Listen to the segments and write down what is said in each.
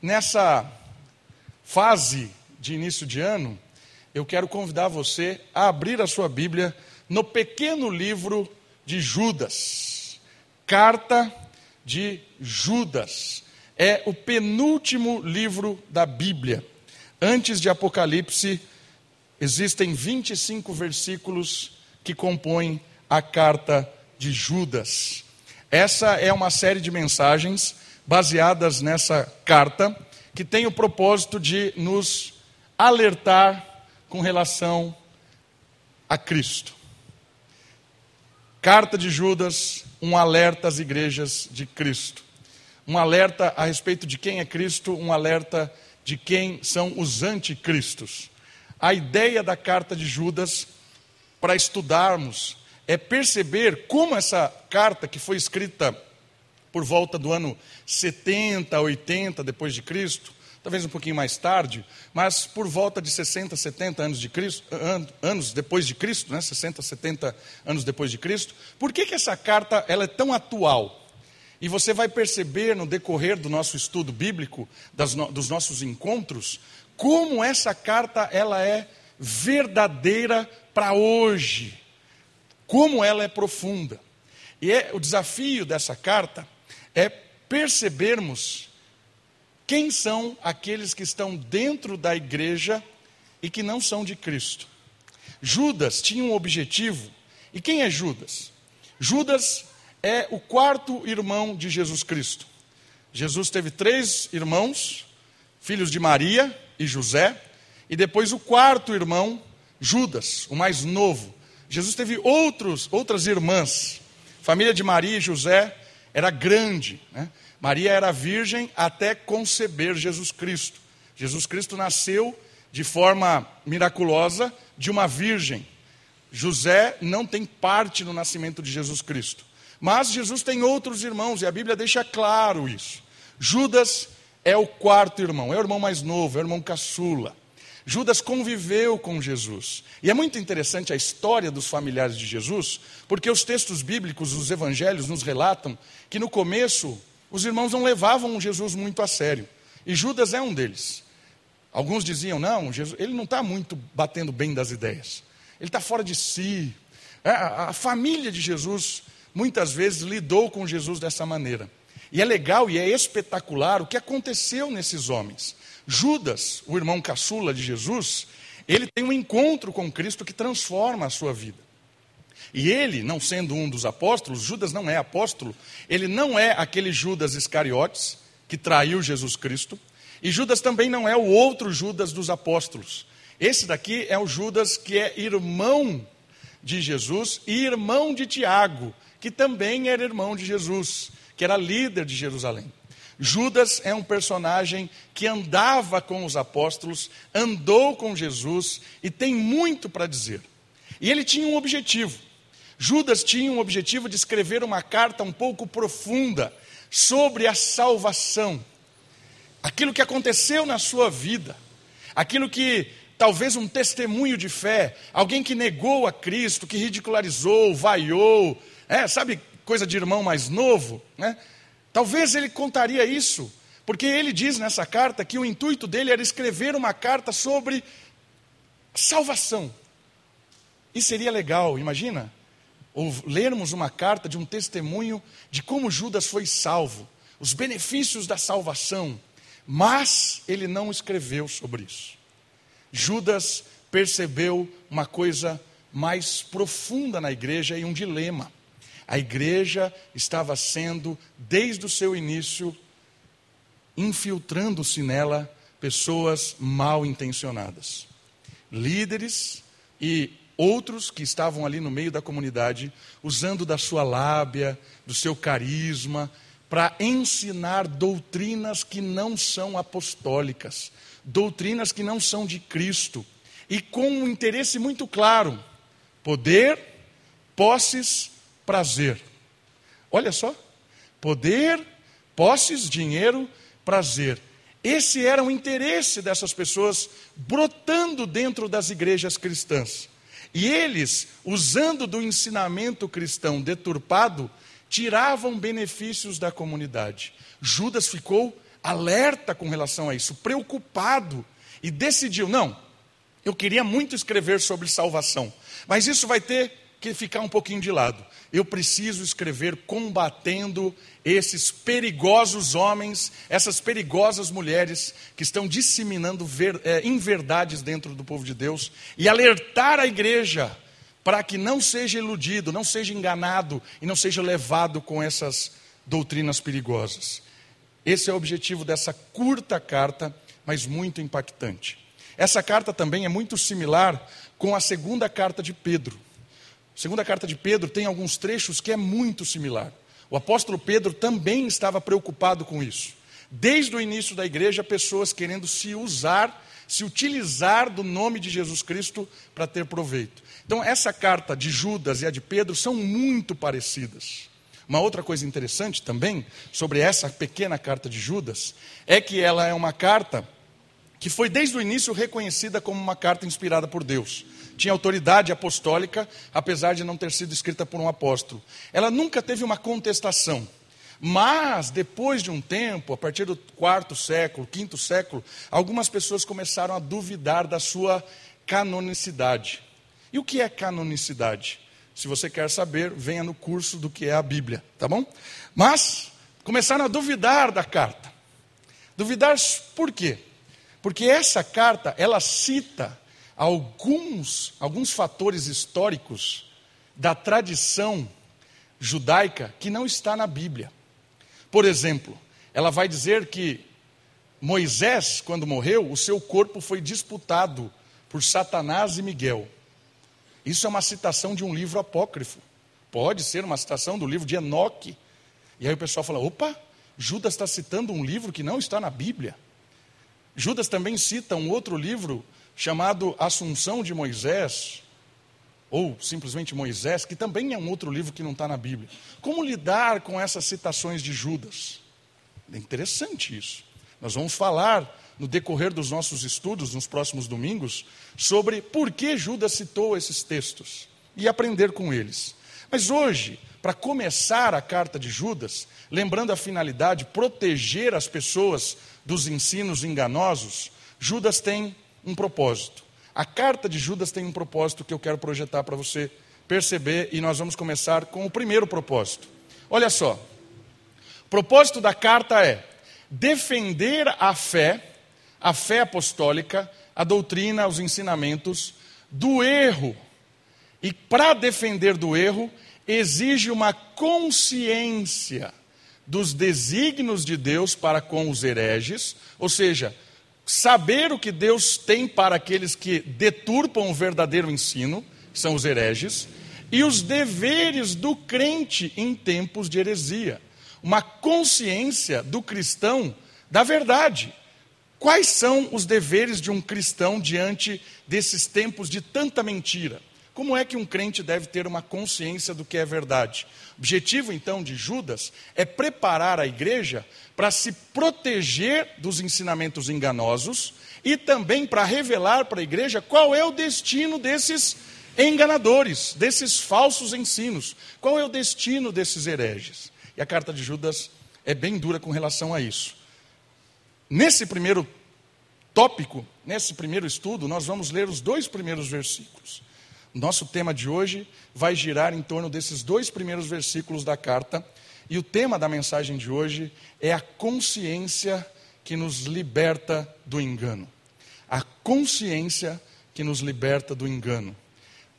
nessa fase de início de ano, eu quero convidar você a abrir a sua Bíblia no pequeno livro de Judas. Carta de Judas. É o penúltimo livro da Bíblia. Antes de Apocalipse, existem 25 versículos que compõem a carta de Judas. Essa é uma série de mensagens baseadas nessa carta que tem o propósito de nos alertar com relação a Cristo. Carta de Judas, um alerta às igrejas de Cristo. Um alerta a respeito de quem é Cristo, um alerta de quem são os anticristos. A ideia da carta de Judas, para estudarmos, é perceber como essa carta, que foi escrita por volta do ano 70, 80 depois de Cristo, talvez um pouquinho mais tarde, mas por volta de 60, 70 anos, de Cristo, anos depois de Cristo, né? 60, 70 anos depois de Cristo, por que, que essa carta ela é tão atual? E você vai perceber no decorrer do nosso estudo bíblico, das, dos nossos encontros, como essa carta ela é verdadeira para hoje, como ela é profunda. E é, o desafio dessa carta é percebermos quem são aqueles que estão dentro da igreja e que não são de Cristo? Judas tinha um objetivo. E quem é Judas? Judas é o quarto irmão de Jesus Cristo. Jesus teve três irmãos, filhos de Maria e José, e depois o quarto irmão, Judas, o mais novo. Jesus teve outros, outras irmãs. Família de Maria e José era grande. Né? Maria era virgem até conceber Jesus Cristo. Jesus Cristo nasceu de forma miraculosa de uma virgem. José não tem parte no nascimento de Jesus Cristo. Mas Jesus tem outros irmãos e a Bíblia deixa claro isso. Judas é o quarto irmão, é o irmão mais novo, é o irmão caçula. Judas conviveu com Jesus. E é muito interessante a história dos familiares de Jesus, porque os textos bíblicos, os evangelhos, nos relatam que no começo os irmãos não levavam Jesus muito a sério. E Judas é um deles. Alguns diziam: não, Jesus, ele não está muito batendo bem das ideias. Ele está fora de si. É, a, a família de Jesus muitas vezes lidou com Jesus dessa maneira. E é legal e é espetacular o que aconteceu nesses homens. Judas, o irmão caçula de Jesus, ele tem um encontro com Cristo que transforma a sua vida. E ele, não sendo um dos apóstolos, Judas não é apóstolo, ele não é aquele Judas Iscariotes que traiu Jesus Cristo, e Judas também não é o outro Judas dos apóstolos. Esse daqui é o Judas que é irmão de Jesus e irmão de Tiago, que também era irmão de Jesus, que era líder de Jerusalém. Judas é um personagem que andava com os apóstolos, andou com Jesus e tem muito para dizer. E ele tinha um objetivo. Judas tinha um objetivo de escrever uma carta um pouco profunda sobre a salvação, aquilo que aconteceu na sua vida, aquilo que talvez um testemunho de fé, alguém que negou a Cristo, que ridicularizou, vaiou, é, sabe, coisa de irmão mais novo, né? Talvez ele contaria isso, porque ele diz nessa carta que o intuito dele era escrever uma carta sobre salvação. E seria legal, imagina, lermos uma carta de um testemunho de como Judas foi salvo, os benefícios da salvação, mas ele não escreveu sobre isso. Judas percebeu uma coisa mais profunda na igreja e um dilema. A igreja estava sendo, desde o seu início, infiltrando-se nela pessoas mal intencionadas. Líderes e outros que estavam ali no meio da comunidade, usando da sua lábia, do seu carisma, para ensinar doutrinas que não são apostólicas, doutrinas que não são de Cristo, e com um interesse muito claro: poder, posses, prazer. Olha só, poder, posses, dinheiro, prazer. Esse era o interesse dessas pessoas brotando dentro das igrejas cristãs. E eles, usando do ensinamento cristão deturpado, tiravam benefícios da comunidade. Judas ficou alerta com relação a isso, preocupado, e decidiu: não, eu queria muito escrever sobre salvação, mas isso vai ter que ficar um pouquinho de lado. Eu preciso escrever combatendo esses perigosos homens, essas perigosas mulheres que estão disseminando ver, é, inverdades dentro do povo de Deus e alertar a igreja para que não seja iludido, não seja enganado e não seja levado com essas doutrinas perigosas. Esse é o objetivo dessa curta carta, mas muito impactante. Essa carta também é muito similar com a segunda carta de Pedro. Segunda carta de Pedro tem alguns trechos que é muito similar. O apóstolo Pedro também estava preocupado com isso. Desde o início da igreja, pessoas querendo se usar, se utilizar do nome de Jesus Cristo para ter proveito. Então, essa carta de Judas e a de Pedro são muito parecidas. Uma outra coisa interessante também sobre essa pequena carta de Judas é que ela é uma carta que foi desde o início reconhecida como uma carta inspirada por Deus. Tinha autoridade apostólica, apesar de não ter sido escrita por um apóstolo. Ela nunca teve uma contestação. Mas, depois de um tempo, a partir do quarto século, quinto século, algumas pessoas começaram a duvidar da sua canonicidade. E o que é canonicidade? Se você quer saber, venha no curso do que é a Bíblia, tá bom? Mas começaram a duvidar da carta. Duvidar por quê? Porque essa carta, ela cita alguns, alguns fatores históricos da tradição judaica que não está na Bíblia. Por exemplo, ela vai dizer que Moisés, quando morreu, o seu corpo foi disputado por Satanás e Miguel. Isso é uma citação de um livro apócrifo. Pode ser uma citação do livro de Enoque. E aí o pessoal fala: opa, Judas está citando um livro que não está na Bíblia. Judas também cita um outro livro chamado Assunção de Moisés, ou simplesmente Moisés, que também é um outro livro que não está na Bíblia. Como lidar com essas citações de Judas? É interessante isso. Nós vamos falar no decorrer dos nossos estudos, nos próximos domingos, sobre por que Judas citou esses textos e aprender com eles. Mas hoje, para começar a carta de Judas, lembrando a finalidade, proteger as pessoas dos ensinos enganosos, Judas tem um propósito. A carta de Judas tem um propósito que eu quero projetar para você perceber e nós vamos começar com o primeiro propósito. Olha só. O propósito da carta é defender a fé, a fé apostólica, a doutrina, os ensinamentos do erro. E para defender do erro, exige uma consciência dos desígnios de Deus para com os hereges, ou seja, saber o que Deus tem para aqueles que deturpam o verdadeiro ensino, são os hereges, e os deveres do crente em tempos de heresia. Uma consciência do cristão da verdade. Quais são os deveres de um cristão diante desses tempos de tanta mentira? Como é que um crente deve ter uma consciência do que é verdade? O objetivo, então, de Judas é preparar a igreja para se proteger dos ensinamentos enganosos e também para revelar para a igreja qual é o destino desses enganadores, desses falsos ensinos. Qual é o destino desses hereges? E a carta de Judas é bem dura com relação a isso. Nesse primeiro tópico, nesse primeiro estudo, nós vamos ler os dois primeiros versículos. Nosso tema de hoje vai girar em torno desses dois primeiros versículos da carta, e o tema da mensagem de hoje é a consciência que nos liberta do engano. A consciência que nos liberta do engano.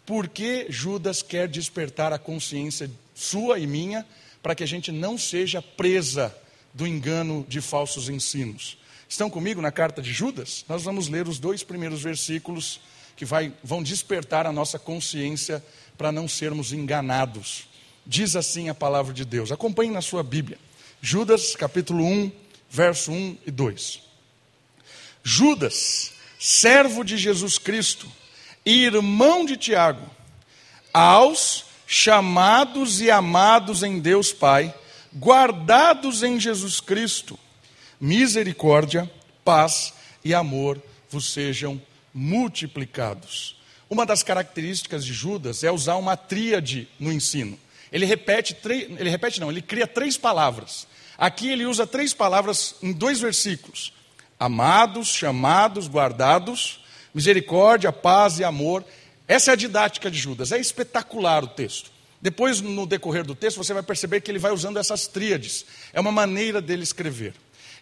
Por que Judas quer despertar a consciência sua e minha para que a gente não seja presa do engano de falsos ensinos? Estão comigo na carta de Judas? Nós vamos ler os dois primeiros versículos que vai, vão despertar a nossa consciência para não sermos enganados. Diz assim a palavra de Deus. Acompanhe na sua Bíblia. Judas, capítulo 1, verso 1 e 2. Judas, servo de Jesus Cristo e irmão de Tiago, aos chamados e amados em Deus Pai, guardados em Jesus Cristo, misericórdia, paz e amor vos sejam multiplicados. Uma das características de Judas é usar uma tríade no ensino. Ele repete, ele repete não, ele cria três palavras. Aqui ele usa três palavras em dois versículos: amados, chamados, guardados, misericórdia, paz e amor. Essa é a didática de Judas. É espetacular o texto. Depois, no decorrer do texto, você vai perceber que ele vai usando essas tríades. É uma maneira dele escrever.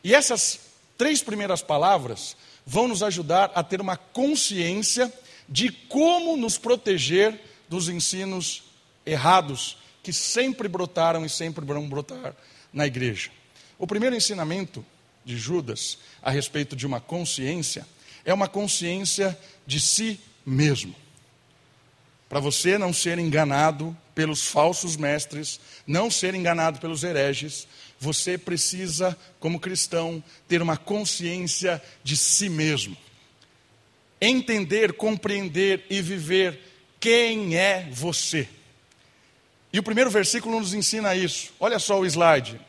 E essas três primeiras palavras vão nos ajudar a ter uma consciência de como nos proteger dos ensinos errados que sempre brotaram e sempre vão brotar na igreja. O primeiro ensinamento de Judas a respeito de uma consciência é uma consciência de si mesmo. Para você não ser enganado pelos falsos mestres, não ser enganado pelos hereges, você precisa, como cristão, ter uma consciência de si mesmo. Entender, compreender e viver quem é você. E o primeiro versículo nos ensina isso. Olha só o slide.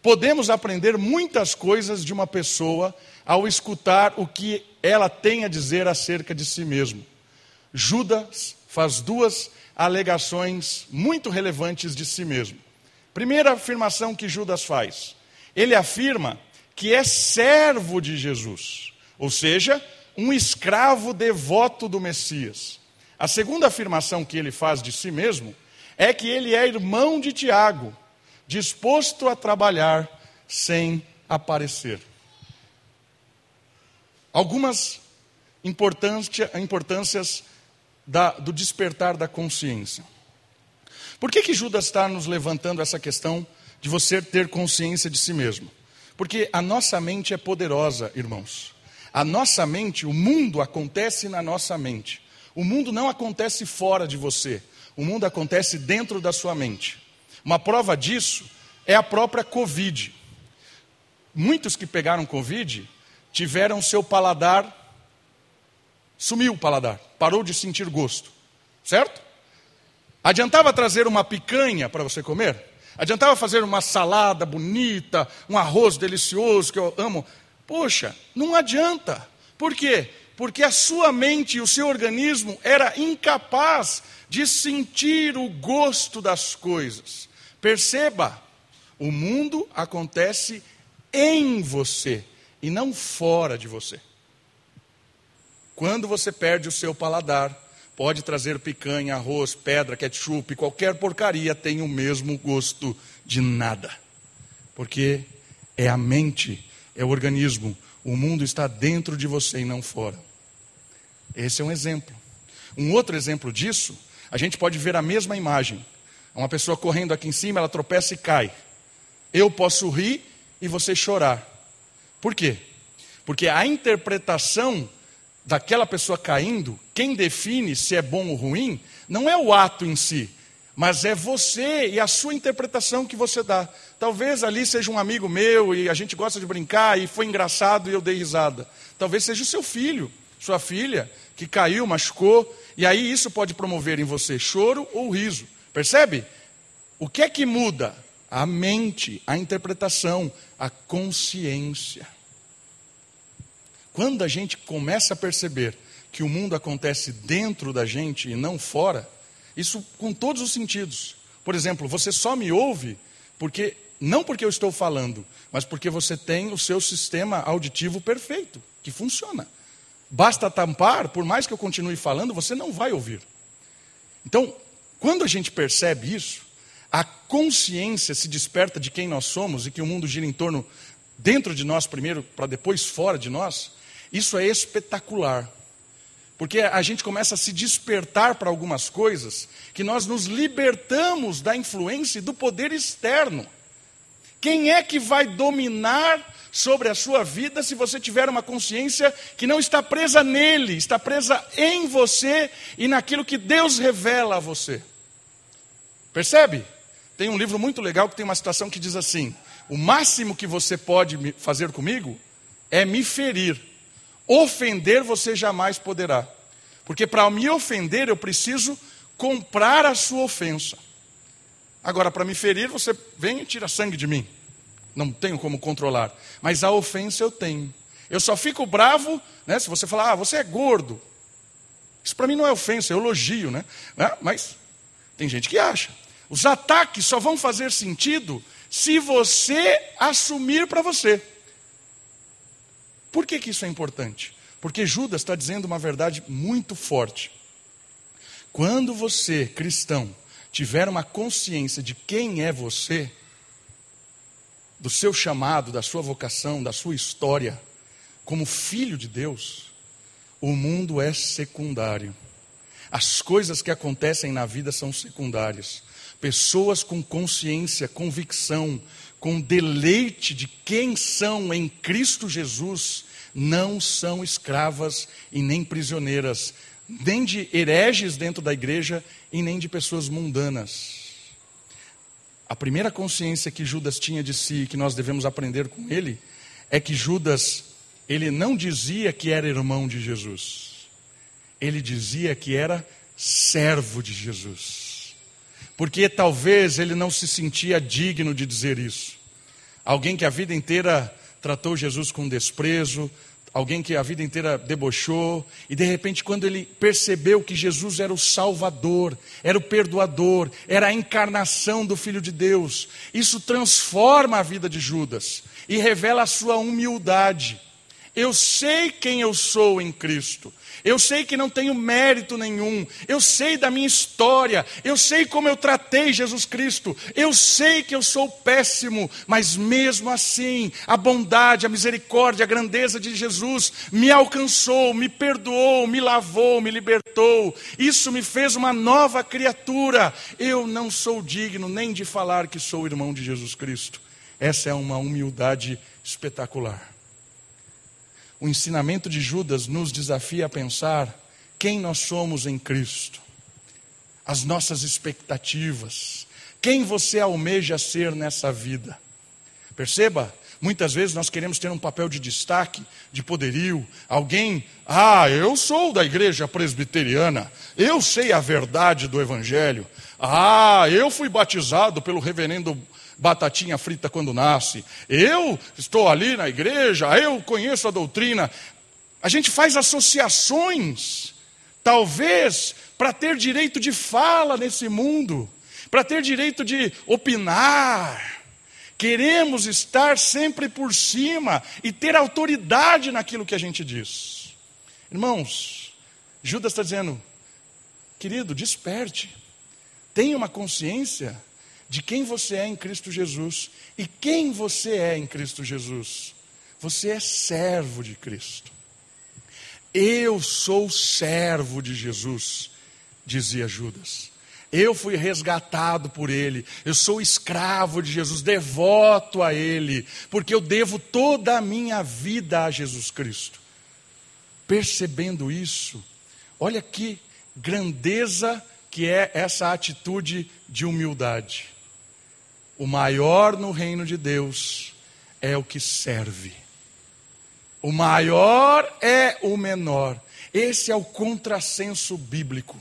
Podemos aprender muitas coisas de uma pessoa ao escutar o que ela tem a dizer acerca de si mesmo. Judas faz duas alegações muito relevantes de si mesmo. Primeira afirmação que Judas faz: ele afirma que é servo de Jesus, ou seja, um escravo devoto do Messias. A segunda afirmação que ele faz de si mesmo é que ele é irmão de Tiago, disposto a trabalhar sem aparecer. Algumas importâncias da, do despertar da consciência. Por que, que Judas está nos levantando essa questão de você ter consciência de si mesmo? Porque a nossa mente é poderosa, irmãos. A nossa mente, o mundo acontece na nossa mente. O mundo não acontece fora de você. O mundo acontece dentro da sua mente. Uma prova disso é a própria Covid. Muitos que pegaram Covid tiveram seu paladar, sumiu o paladar, parou de sentir gosto, certo? Adiantava trazer uma picanha para você comer? Adiantava fazer uma salada bonita, um arroz delicioso que eu amo? Poxa, não adianta. Por quê? Porque a sua mente e o seu organismo era incapaz de sentir o gosto das coisas. Perceba, o mundo acontece em você e não fora de você. Quando você perde o seu paladar, pode trazer picanha, arroz, pedra, ketchup, qualquer porcaria tem o mesmo gosto de nada. Porque é a mente, é o organismo, o mundo está dentro de você e não fora. Esse é um exemplo. Um outro exemplo disso, a gente pode ver a mesma imagem. Uma pessoa correndo aqui em cima, ela tropeça e cai. Eu posso rir e você chorar. Por quê? Porque a interpretação daquela pessoa caindo, quem define se é bom ou ruim, não é o ato em si, mas é você e a sua interpretação que você dá. Talvez ali seja um amigo meu e a gente gosta de brincar e foi engraçado e eu dei risada. Talvez seja o seu filho, sua filha, que caiu, machucou, e aí isso pode promover em você choro ou riso. Percebe? O que é que muda? A mente, a interpretação, a consciência. Quando a gente começa a perceber que o mundo acontece dentro da gente e não fora, isso com todos os sentidos. Por exemplo, você só me ouve porque não porque eu estou falando, mas porque você tem o seu sistema auditivo perfeito, que funciona. Basta tampar, por mais que eu continue falando, você não vai ouvir. Então, quando a gente percebe isso, a consciência se desperta de quem nós somos e que o mundo gira em torno dentro de nós primeiro, para depois fora de nós, isso é espetacular. Porque a gente começa a se despertar para algumas coisas que nós nos libertamos da influência e do poder externo. Quem é que vai dominar sobre a sua vida se você tiver uma consciência que não está presa nele, está presa em você e naquilo que Deus revela a você? Percebe? Tem um livro muito legal que tem uma citação que diz assim: O máximo que você pode fazer comigo é me ferir Ofender você jamais poderá. Porque para me ofender eu preciso comprar a sua ofensa. Agora, para me ferir, você vem e tira sangue de mim. Não tenho como controlar. Mas a ofensa eu tenho. Eu só fico bravo né, se você falar, ah, você é gordo. Isso para mim não é ofensa, é elogio, né? Mas tem gente que acha. Os ataques só vão fazer sentido se você assumir para você. Por que, que isso é importante? Porque Judas está dizendo uma verdade muito forte. Quando você, cristão, tiver uma consciência de quem é você, do seu chamado, da sua vocação, da sua história, como filho de Deus, o mundo é secundário. As coisas que acontecem na vida são secundárias. Pessoas com consciência, convicção, com deleite de quem são em Cristo Jesus, não são escravas e nem prisioneiras, nem de hereges dentro da igreja e nem de pessoas mundanas. A primeira consciência que Judas tinha de si, que nós devemos aprender com ele, é que Judas, ele não dizia que era irmão de Jesus, ele dizia que era servo de Jesus, porque talvez ele não se sentia digno de dizer isso. Alguém que a vida inteira tratou Jesus com desprezo, alguém que a vida inteira debochou, e de repente, quando ele percebeu que Jesus era o Salvador, era o perdoador, era a encarnação do Filho de Deus, isso transforma a vida de Judas e revela a sua humildade. Eu sei quem eu sou em Cristo. Eu sei que não tenho mérito nenhum. Eu sei da minha história. Eu sei como eu tratei Jesus Cristo. Eu sei que eu sou péssimo, mas mesmo assim, a bondade, a misericórdia, a grandeza de Jesus me alcançou, me perdoou, me lavou, me libertou. Isso me fez uma nova criatura. Eu não sou digno nem de falar que sou irmão de Jesus Cristo. Essa é uma humildade espetacular. O ensinamento de Judas nos desafia a pensar quem nós somos em Cristo, as nossas expectativas, quem você almeja ser nessa vida. Perceba, muitas vezes nós queremos ter um papel de destaque, de poderio, alguém, ah, eu sou da igreja presbiteriana, eu sei a verdade do evangelho, ah, eu fui batizado pelo reverendo batatinha frita quando nasce. Eu estou ali na igreja, eu conheço a doutrina. A gente faz associações, talvez para ter direito de fala nesse mundo, para ter direito de opinar. Queremos estar sempre por cima e ter autoridade naquilo que a gente diz. Irmãos, Judas está dizendo, querido, desperte, tenha uma consciência de quem você é em Cristo Jesus. E quem você é em Cristo Jesus? Você é servo de Cristo. Eu sou servo de Jesus, dizia Judas. Eu fui resgatado por Ele, eu sou escravo de Jesus, devoto a Ele, porque eu devo toda a minha vida a Jesus Cristo. Percebendo isso, olha que grandeza que é essa atitude de humildade. O maior no reino de Deus é o que serve. O maior é o menor. Esse é o contrassenso bíblico.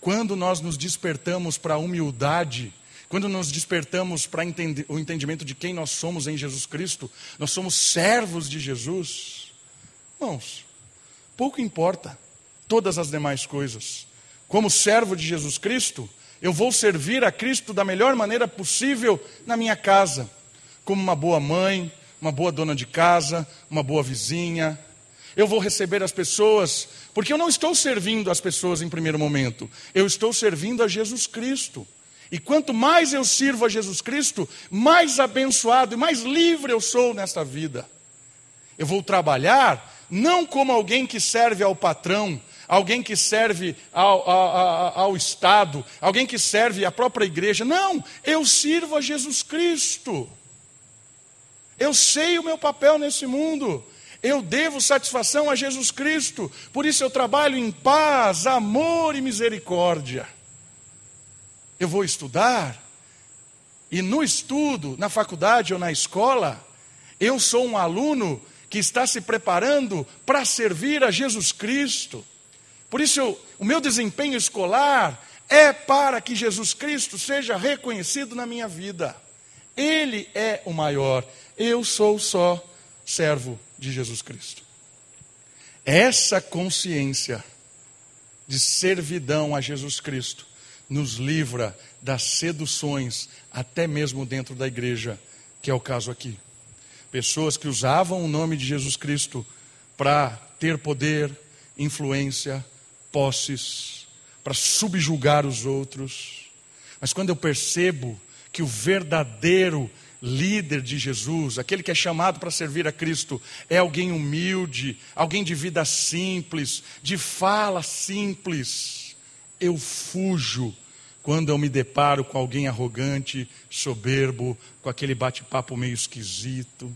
Quando nós nos despertamos para a humildade, quando nos despertamos para o entendimento de quem nós somos em Jesus Cristo, nós somos servos de Jesus. Irmãos, pouco importa todas as demais coisas. Como servo de Jesus Cristo, eu vou servir a Cristo da melhor maneira possível na minha casa, como uma boa mãe, uma boa dona de casa, uma boa vizinha. Eu vou receber as pessoas, porque eu não estou servindo as pessoas em primeiro momento, eu estou servindo a Jesus Cristo. E quanto mais eu sirvo a Jesus Cristo, mais abençoado e mais livre eu sou nesta vida. Eu vou trabalhar não como alguém que serve ao patrão, alguém que serve ao, ao, ao, Estado, alguém que serve à própria igreja. Não, eu sirvo a Jesus Cristo. Eu sei o meu papel nesse mundo. Eu devo satisfação a Jesus Cristo. Por isso eu trabalho em paz, amor e misericórdia. Eu vou estudar, e no estudo, na faculdade ou na escola, eu sou um aluno que está se preparando para servir a Jesus Cristo. Por isso, o meu desempenho escolar é para que Jesus Cristo seja reconhecido na minha vida. Ele é o maior, eu sou só servo de Jesus Cristo. Essa consciência de servidão a Jesus Cristo nos livra das seduções, até mesmo dentro da igreja, que é o caso aqui. Pessoas que usavam o nome de Jesus Cristo para ter poder, influência, posses, para subjugar os outros. Mas quando eu percebo que o verdadeiro líder de Jesus, aquele que é chamado para servir a Cristo, é alguém humilde, alguém de vida simples, de fala simples, eu fujo quando eu me deparo com alguém arrogante, soberbo, com aquele bate-papo meio esquisito.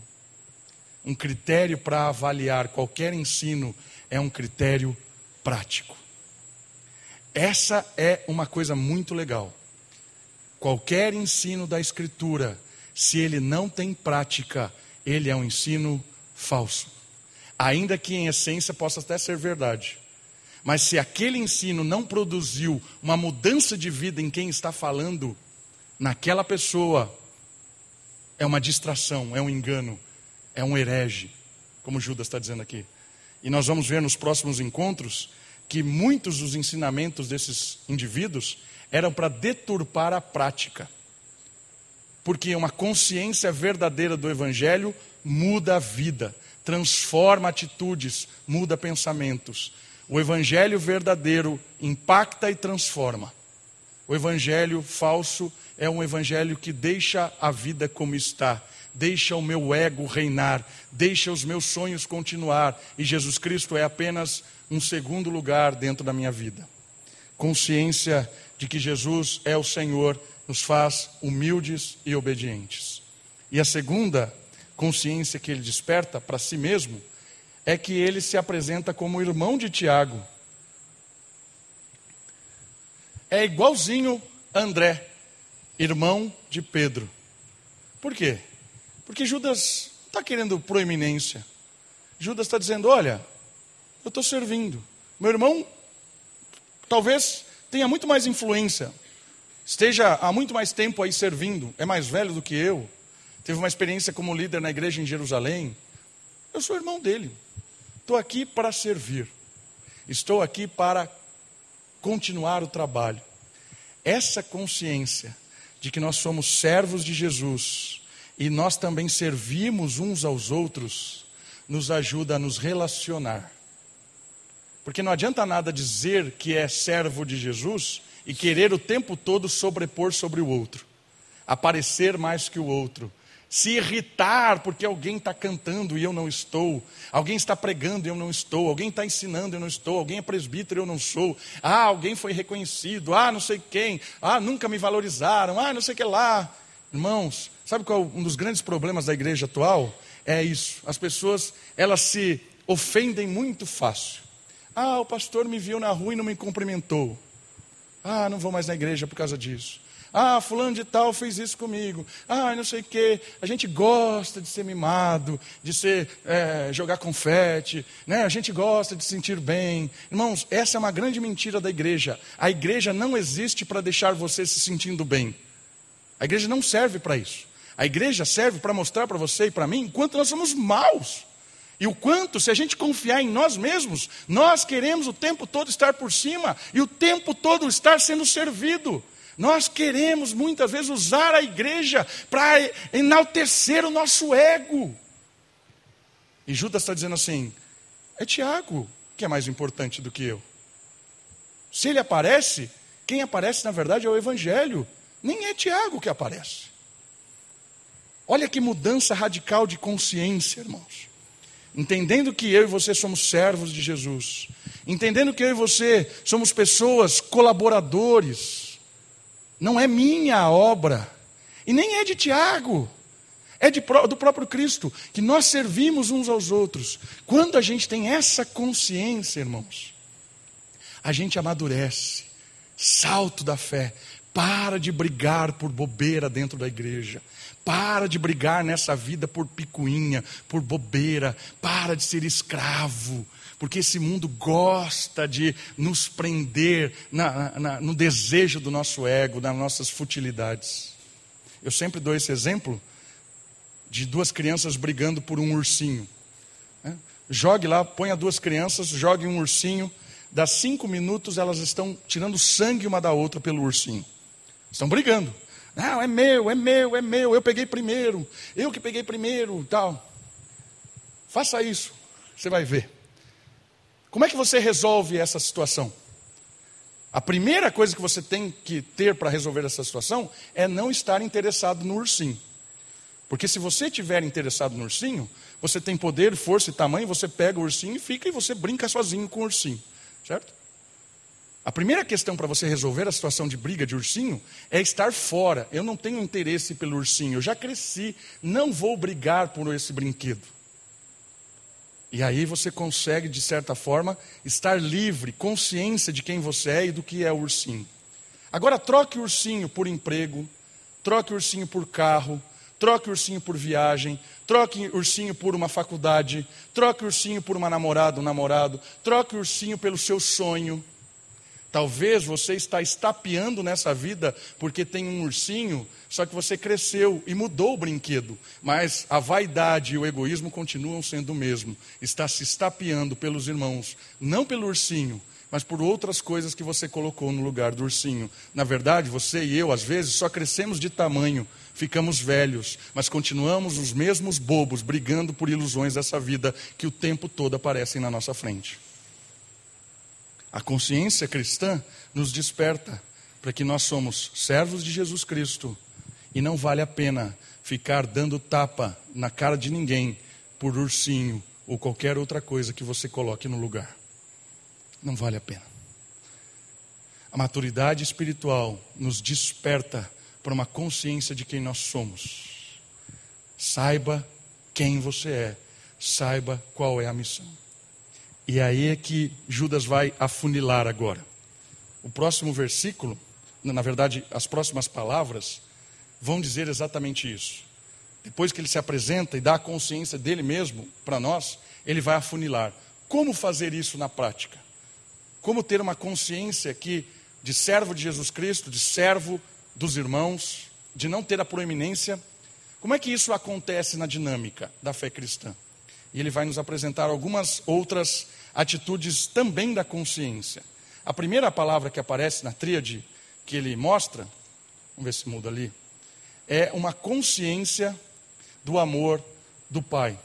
Um critério para avaliar qualquer ensino é um critério prático. Essa é uma coisa muito legal. Qualquer ensino da Escritura, se ele não tem prática, ele é um ensino falso. Ainda que em essência possa até ser verdade. Mas se aquele ensino não produziu uma mudança de vida em quem está falando, naquela pessoa, é uma distração, é um engano, é um herege, como Judas está dizendo aqui. E nós vamos ver nos próximos encontros que muitos dos ensinamentos desses indivíduos eram para deturpar a prática. Porque uma consciência verdadeira do Evangelho muda a vida, transforma atitudes, muda pensamentos. O evangelho verdadeiro impacta e transforma. O evangelho falso é um evangelho que deixa a vida como está, deixa o meu ego reinar, deixa os meus sonhos continuar, e Jesus Cristo é apenas um segundo lugar dentro da minha vida. Consciência de que Jesus é o Senhor nos faz humildes e obedientes. E a segunda consciência que ele desperta para si mesmo é que ele se apresenta como irmão de Tiago. É igualzinho André, irmão de Pedro. Por quê? Porque Judas está querendo proeminência. Judas está dizendo: Olha, eu estou servindo. Meu irmão talvez tenha muito mais influência, esteja há muito mais tempo aí servindo, é mais velho do que eu, teve uma experiência como líder na igreja em Jerusalém. Eu sou irmão dele. Estou aqui para servir. Estou aqui para continuar o trabalho. Essa consciência de que nós somos servos de Jesus e nós também servimos uns aos outros, nos ajuda a nos relacionar. Porque não adianta nada dizer que é servo de Jesus e querer o tempo todo sobrepor sobre o outro, aparecer mais que o outro, se irritar porque alguém está cantando e eu não estou, alguém está pregando e eu não estou, alguém está ensinando e eu não estou, alguém é presbítero e eu não sou, ah, alguém foi reconhecido, ah, não sei quem, ah, nunca me valorizaram, ah, não sei o que lá. Irmãos, sabe qual é um dos grandes problemas da igreja atual? É isso, as pessoas, elas se ofendem muito fácil. Ah, o pastor me viu na rua e não me cumprimentou. Ah, não vou mais na igreja por causa disso. Ah, fulano de tal fez isso comigo. Ah, não sei o quê. A gente gosta de ser mimado, de ser é, jogar confete, né? A gente gosta de se sentir bem. Irmãos, essa é uma grande mentira da igreja. A igreja não existe para deixar você se sentindo bem. A igreja não serve para isso. A igreja serve para mostrar para você e para mim quanto nós somos maus. E o quanto, se a gente confiar em nós mesmos, nós queremos o tempo todo estar por cima e o tempo todo estar sendo servido. Nós queremos muitas vezes usar a igreja para enaltecer o nosso ego. E Judas está dizendo assim: é Tiago que é mais importante do que eu. Se ele aparece, quem aparece na verdade é o Evangelho, nem é Tiago que aparece. Olha que mudança radical de consciência, irmãos. Entendendo que eu e você somos servos de Jesus, entendendo que eu e você somos pessoas colaboradores, não é minha obra, e nem é de Tiago, é de, do próprio Cristo, que nós servimos uns aos outros. Quando a gente tem essa consciência, irmãos, a gente amadurece, salto da fé, para de brigar por bobeira dentro da igreja. Para de brigar nessa vida por picuinha, por bobeira. Para de ser escravo porque esse mundo gosta de nos prender na, na, no desejo do nosso ego, nas nossas futilidades. Eu sempre dou esse exemplo de duas crianças brigando por um ursinho. Né? Jogue lá, ponha duas crianças, jogue um ursinho, dá cinco minutos, elas estão tirando sangue uma da outra pelo ursinho. Estão brigando. Não, é meu, é meu, é meu, eu peguei primeiro, eu que peguei primeiro, tal. Faça isso, você vai ver. Como é que você resolve essa situação? A primeira coisa que você tem que ter para resolver essa situação é não estar interessado no ursinho. Porque se você estiver interessado no ursinho, você tem poder, força e tamanho, você pega o ursinho e fica e você brinca sozinho com o ursinho, certo? A primeira questão para você resolver a situação de briga de ursinho é estar fora. Eu não tenho interesse pelo ursinho, eu já cresci, não vou brigar por esse brinquedo. E aí você consegue, de certa forma, estar livre, consciência de quem você é e do que é o ursinho. Agora troque o ursinho por emprego, troque o ursinho por carro, troque o ursinho por viagem, troque o ursinho por uma faculdade, troque o ursinho por uma namorada, um namorado, troque o ursinho pelo seu sonho. Talvez você está estapeando nessa vida porque tem um ursinho, só que você cresceu e mudou o brinquedo. Mas a vaidade e o egoísmo continuam sendo o mesmo. Está se estapeando pelos irmãos, não pelo ursinho, mas por outras coisas que você colocou no lugar do ursinho. Na verdade, você e eu, às vezes, só crescemos de tamanho, ficamos velhos, mas continuamos os mesmos bobos, brigando por ilusões dessa vida que o tempo todo aparecem na nossa frente. A consciência cristã nos desperta para que nós somos servos de Jesus Cristo e não vale a pena ficar dando tapa na cara de ninguém por ursinho ou qualquer outra coisa que você coloque no lugar. Não vale a pena. A maturidade espiritual nos desperta para uma consciência de quem nós somos. Saiba quem você é, saiba qual é a missão. E aí é que Judas vai afunilar agora. O próximo versículo, na verdade, as próximas palavras, vão dizer exatamente isso. Depois que ele se apresenta e dá a consciência dele mesmo para nós, ele vai afunilar. Como fazer isso na prática? Como ter uma consciência que de servo de Jesus Cristo, de servo dos irmãos, de não ter a proeminência? Como é que isso acontece na dinâmica da fé cristã? E ele vai nos apresentar algumas outras atitudes também da consciência. A primeira palavra que aparece na tríade que ele mostra, vamos ver se muda ali, é uma consciência do amor do Pai.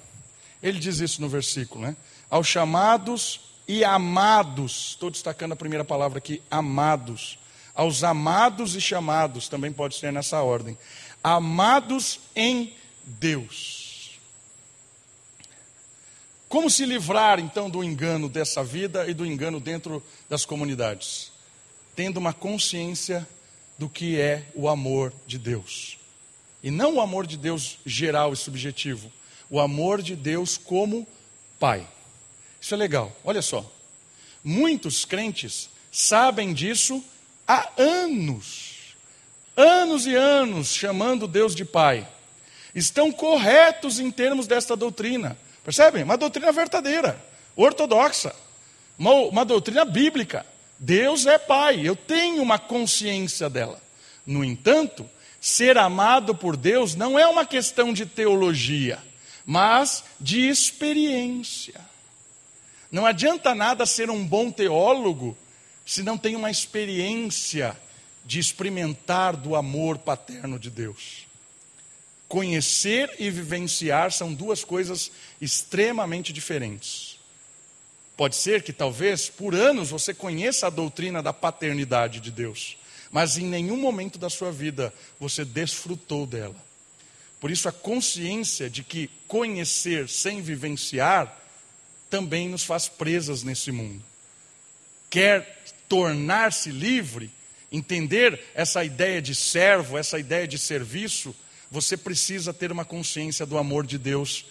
Ele diz isso no versículo, né? Aos chamados e amados, estou destacando a primeira palavra aqui, amados. Aos amados e chamados, também pode ser nessa ordem. Amados em Deus. Como se livrar então do engano dessa vida e do engano dentro das comunidades? Tendo uma consciência do que é o amor de Deus. E não o amor de Deus geral e subjetivo, o amor de Deus como Pai. Isso é legal, olha só. Muitos crentes sabem disso há anos, anos e anos, chamando Deus de Pai. Estão corretos em termos desta doutrina Percebem? Uma doutrina verdadeira, ortodoxa, uma, uma doutrina bíblica. Deus é Pai, eu tenho uma consciência dela. No entanto, ser amado por Deus não é uma questão de teologia, mas de experiência. Não adianta nada ser um bom teólogo se não tem uma experiência de experimentar do amor paterno de Deus. Conhecer e vivenciar são duas coisas extremamente diferentes. Pode ser que talvez por anos você conheça a doutrina da paternidade de Deus, mas em nenhum momento da sua vida você desfrutou dela. Por isso, a consciência de que conhecer sem vivenciar também nos faz presas nesse mundo. Quer tornar-se livre, entender essa ideia de servo, essa ideia de serviço você precisa ter uma consciência do amor de Deus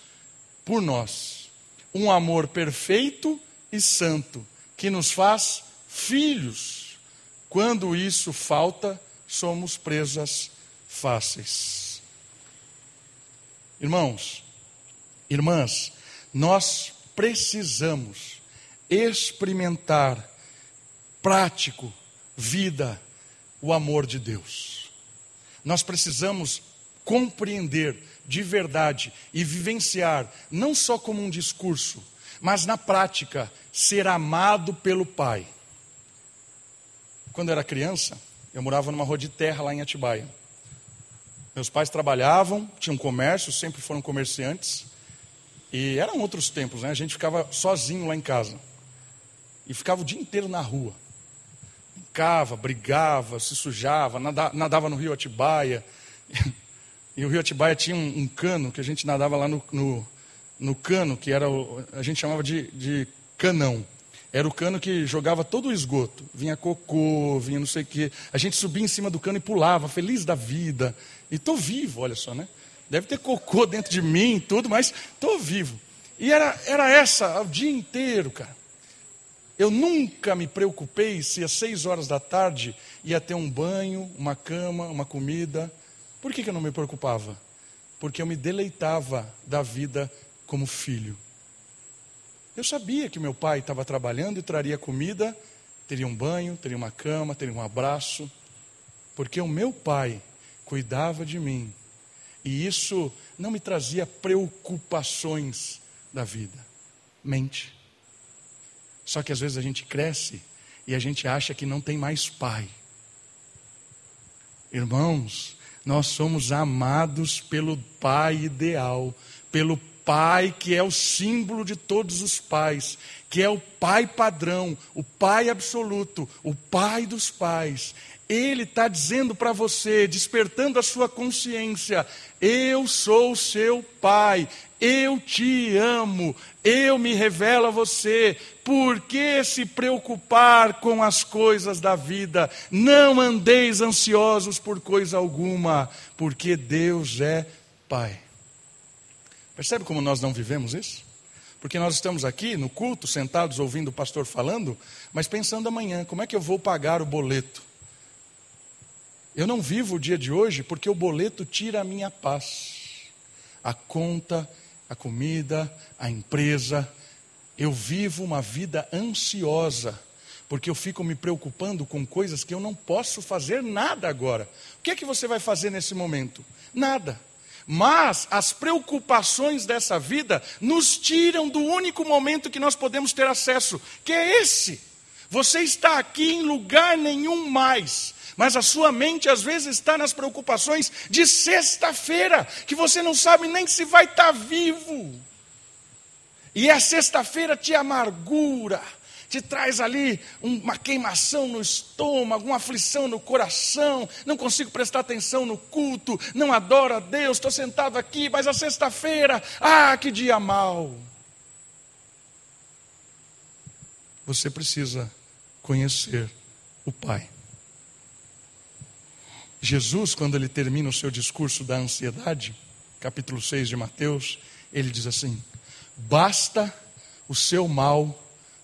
por nós. Um amor perfeito e santo, que nos faz filhos. Quando isso falta, somos presas fáceis. Irmãos, irmãs, nós precisamos experimentar, prático, vida, o amor de Deus. Nós precisamos compreender de verdade e vivenciar, não só como um discurso, mas na prática, ser amado pelo Pai. Quando eu era criança, eu morava numa rua de terra lá em Atibaia. Meus pais trabalhavam, tinham comércio, sempre foram comerciantes. E eram outros tempos, né? A gente ficava sozinho lá em casa. E ficava o dia inteiro na rua. Brincava, brigava, se sujava, nadava no rio Atibaia. E o rio Atibaia tinha um, um cano que a gente nadava lá no, no, no cano, que era o, a gente chamava de, de canão. Era o cano que jogava todo o esgoto. Vinha cocô, vinha não sei o quê. A gente subia em cima do cano e pulava, feliz da vida. E estou vivo, olha só, né? Deve ter cocô dentro de mim tudo, mas estou vivo. E era, era essa o dia inteiro, cara. Eu nunca me preocupei se às seis horas da tarde ia ter um banho, uma cama, uma comida. Por que, que eu não me preocupava? Porque eu me deleitava da vida como filho. Eu sabia que meu pai estava trabalhando e traria comida, teria um banho, teria uma cama, teria um abraço, porque o meu pai cuidava de mim. E isso não me trazia preocupações da vida. Mente. Só que às vezes a gente cresce e a gente acha que não tem mais pai. Irmãos, nós somos amados pelo Pai ideal, pelo Pai que é o símbolo de todos os pais, que é o Pai padrão, o Pai absoluto, o Pai dos pais. Ele está dizendo para você, despertando a sua consciência: eu sou seu pai, eu te amo, eu me revelo a você. Por que se preocupar com as coisas da vida? Não andeis ansiosos por coisa alguma, porque Deus é Pai. Percebe como nós não vivemos isso? Porque nós estamos aqui no culto, sentados ouvindo o pastor falando, mas pensando amanhã: como é que eu vou pagar o boleto? Eu não vivo o dia de hoje porque o boleto tira a minha paz. A conta, a comida, a empresa. Eu vivo uma vida ansiosa porque eu fico me preocupando com coisas que eu não posso fazer nada agora. O que é que você vai fazer nesse momento? Nada. Mas as preocupações dessa vida nos tiram do único momento que nós podemos ter acesso, que é esse. Você está aqui em lugar nenhum mais mas a sua mente às vezes está nas preocupações de sexta-feira, que você não sabe nem se vai estar vivo. E a sexta-feira te amargura, te traz ali uma queimação no estômago, uma aflição no coração, não consigo prestar atenção no culto, não adoro a Deus, estou sentado aqui, mas a sexta-feira, ah, que dia mau. Você precisa conhecer o Pai. Jesus, quando ele termina o seu discurso da ansiedade, capítulo 6 de Mateus, ele diz assim: basta o seu mal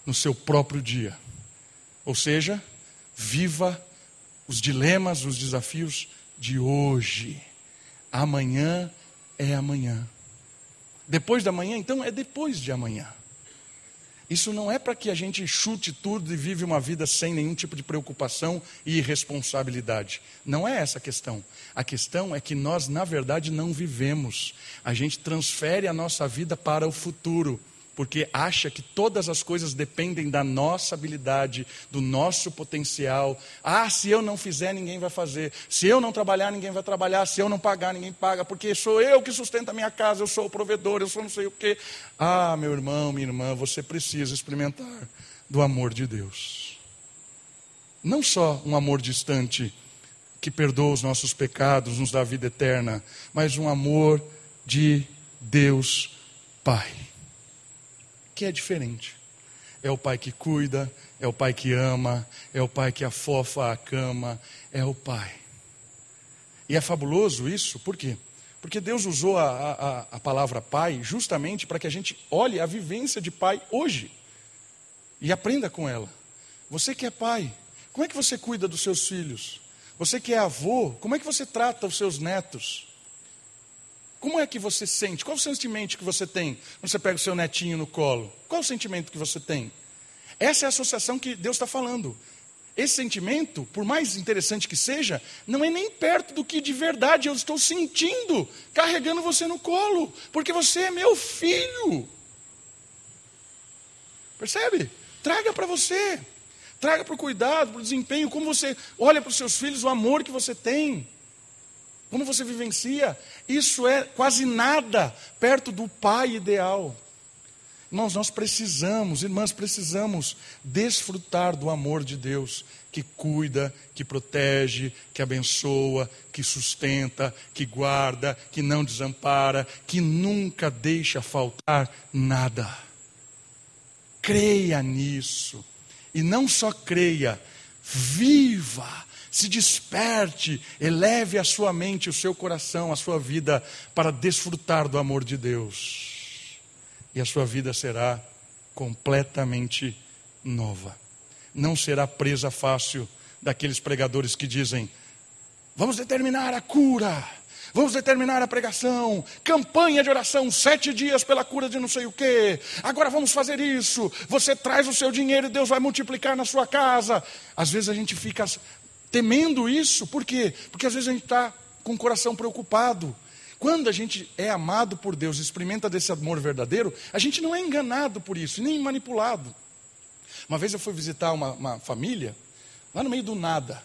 no seu próprio dia. Ou seja, viva os dilemas, os desafios de hoje. Amanhã é amanhã. Depois da manhã, então, é depois de amanhã. Isso não é para que a gente chute tudo e vive uma vida sem nenhum tipo de preocupação e irresponsabilidade. Não é essa a questão. A questão é que nós, na verdade, não vivemos. A gente transfere a nossa vida para o futuro porque acha que todas as coisas dependem da nossa habilidade, do nosso potencial. Ah, se eu não fizer, ninguém vai fazer. Se eu não trabalhar, ninguém vai trabalhar. Se eu não pagar, ninguém paga, porque sou eu que sustento a minha casa, eu sou o provedor, eu sou não sei o quê. Ah, meu irmão, minha irmã, você precisa experimentar do amor de Deus. Não só um amor distante que perdoa os nossos pecados, nos dá vida eterna, mas um amor de Deus Pai que é diferente. É o pai que cuida, é o pai que ama, é o pai que afofa a cama, é o pai. E é fabuloso isso, por quê? Porque Deus usou a, a, a palavra pai justamente para que a gente olhe a vivência de pai hoje e aprenda com ela. Você que é pai, como é que você cuida dos seus filhos? Você que é avô, como é que você trata os seus netos? Como é que você sente? Qual o sentimento que você tem quando você pega o seu netinho no colo? Qual o sentimento que você tem? Essa é a associação que Deus está falando. Esse sentimento, por mais interessante que seja, não é nem perto do que de verdade eu estou sentindo carregando você no colo, porque você é meu filho. Percebe? Traga para você. Traga para o cuidado, para o desempenho, como você olha para os seus filhos, o amor que você tem. Como você vivencia. Isso é quase nada perto do pai ideal. Irmãos, nós precisamos, irmãs, precisamos desfrutar do amor de Deus, que cuida, que protege, que abençoa, que sustenta, que guarda, que não desampara, que nunca deixa faltar nada. Creia nisso. E não só creia, viva, se desperte, eleve a sua mente, o seu coração, a sua vida para desfrutar do amor de Deus e a sua vida será completamente nova. Não será presa fácil daqueles pregadores que dizem: vamos determinar a cura, vamos determinar a pregação, campanha de oração, sete dias pela cura de não sei o que. Agora vamos fazer isso. Você traz o seu dinheiro e Deus vai multiplicar na sua casa. Às vezes a gente fica temendo isso, por quê? Porque às vezes a gente está com o coração preocupado. Quando a gente é amado por Deus, experimenta desse amor verdadeiro, a gente não é enganado por isso, nem manipulado. Uma vez eu fui visitar uma, uma família, lá no meio do nada.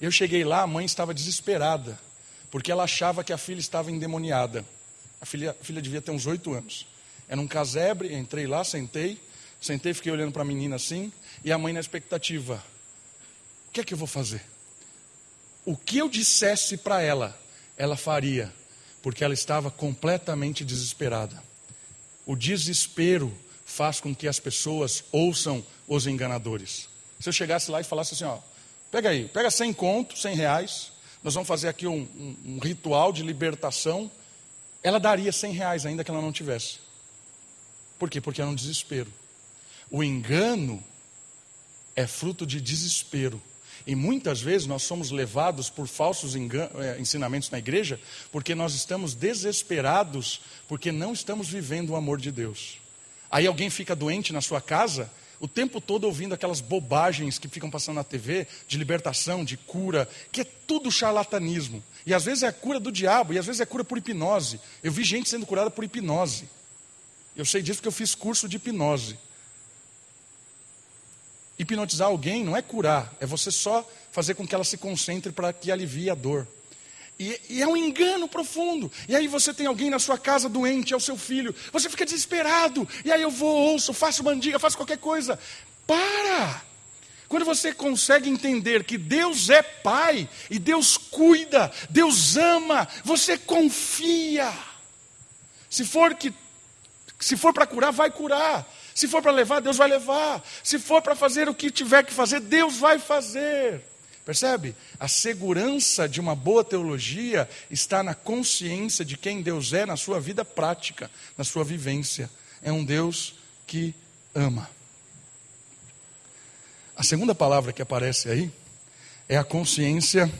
Eu cheguei lá, a mãe estava desesperada, porque ela achava que a filha estava endemoniada. A filha, a filha devia ter uns oito anos. Era um casebre, entrei lá, sentei, sentei, fiquei olhando para a menina assim, e a mãe na expectativa. O que é que eu vou fazer? O que eu dissesse para ela, ela faria porque ela estava completamente desesperada. O desespero faz com que as pessoas ouçam os enganadores. Se eu chegasse lá e falasse assim, ó, pega aí, pega 100 conto, 100 reais, nós vamos fazer aqui um, um, um ritual de libertação, ela daria 100 reais ainda que ela não tivesse. Por quê? Porque era um desespero. O engano é fruto de desespero. E muitas vezes nós somos levados por falsos eh, ensinamentos na igreja, porque nós estamos desesperados, porque não estamos vivendo o amor de Deus. Aí alguém fica doente na sua casa, o tempo todo ouvindo aquelas bobagens que ficam passando na TV, de libertação, de cura, que é tudo charlatanismo. E às vezes é a cura do diabo, e às vezes é cura por hipnose. Eu vi gente sendo curada por hipnose. Eu sei disso porque eu fiz curso de hipnose. Hipnotizar alguém não é curar, é você só fazer com que ela se concentre para que alivie a dor. E, e, é um engano profundo. E aí você tem alguém na sua casa doente, é o seu filho. Você fica desesperado. E aí eu vou, ouço, faço mandiga, faço qualquer coisa. Para! Quando você consegue entender que Deus é Pai e Deus cuida, Deus ama, você confia. Se for que se for para curar, vai curar. Se for para levar, Deus vai levar. Se for para fazer o que tiver que fazer, Deus vai fazer. Percebe? A segurança de uma boa teologia está na consciência de quem Deus é na sua vida prática, na sua vivência. É um Deus que ama. A segunda palavra que aparece aí é a consciência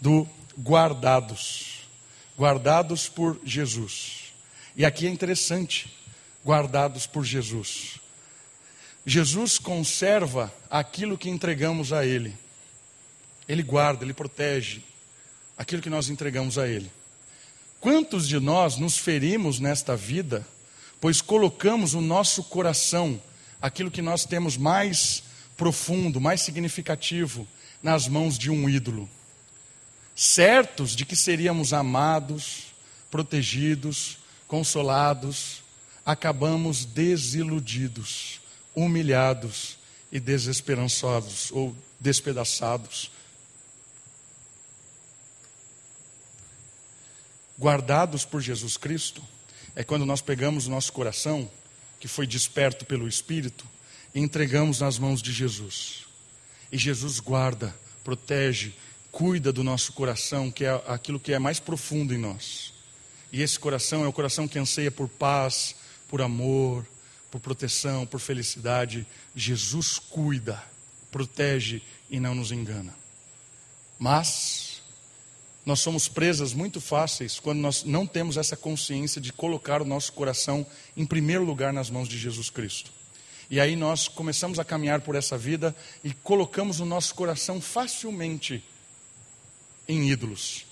do guardados. Guardados por Jesus. E aqui é interessante guardados por Jesus. Jesus conserva aquilo que entregamos a Ele. Ele guarda, Ele protege aquilo que nós entregamos a Ele. Quantos de nós nos ferimos nesta vida, pois colocamos o nosso coração, aquilo que nós temos mais profundo, mais significativo, nas mãos de um ídolo? Certos de que seríamos amados, protegidos, consolados, acabamos desiludidos, humilhados e desesperançosos ou despedaçados. Guardados por Jesus Cristo é quando nós pegamos o nosso coração, que foi desperto pelo Espírito, e entregamos nas mãos de Jesus. E Jesus guarda, protege, cuida do nosso coração, que é aquilo que é mais profundo em nós. E esse coração é o coração que anseia por paz, por amor, por proteção, por felicidade. Jesus cuida, protege e não nos engana. Mas nós somos presas muito fáceis quando nós não temos essa consciência de colocar o nosso coração em primeiro lugar nas mãos de Jesus Cristo. E aí nós começamos a caminhar por essa vida e colocamos o nosso coração facilmente em ídolos.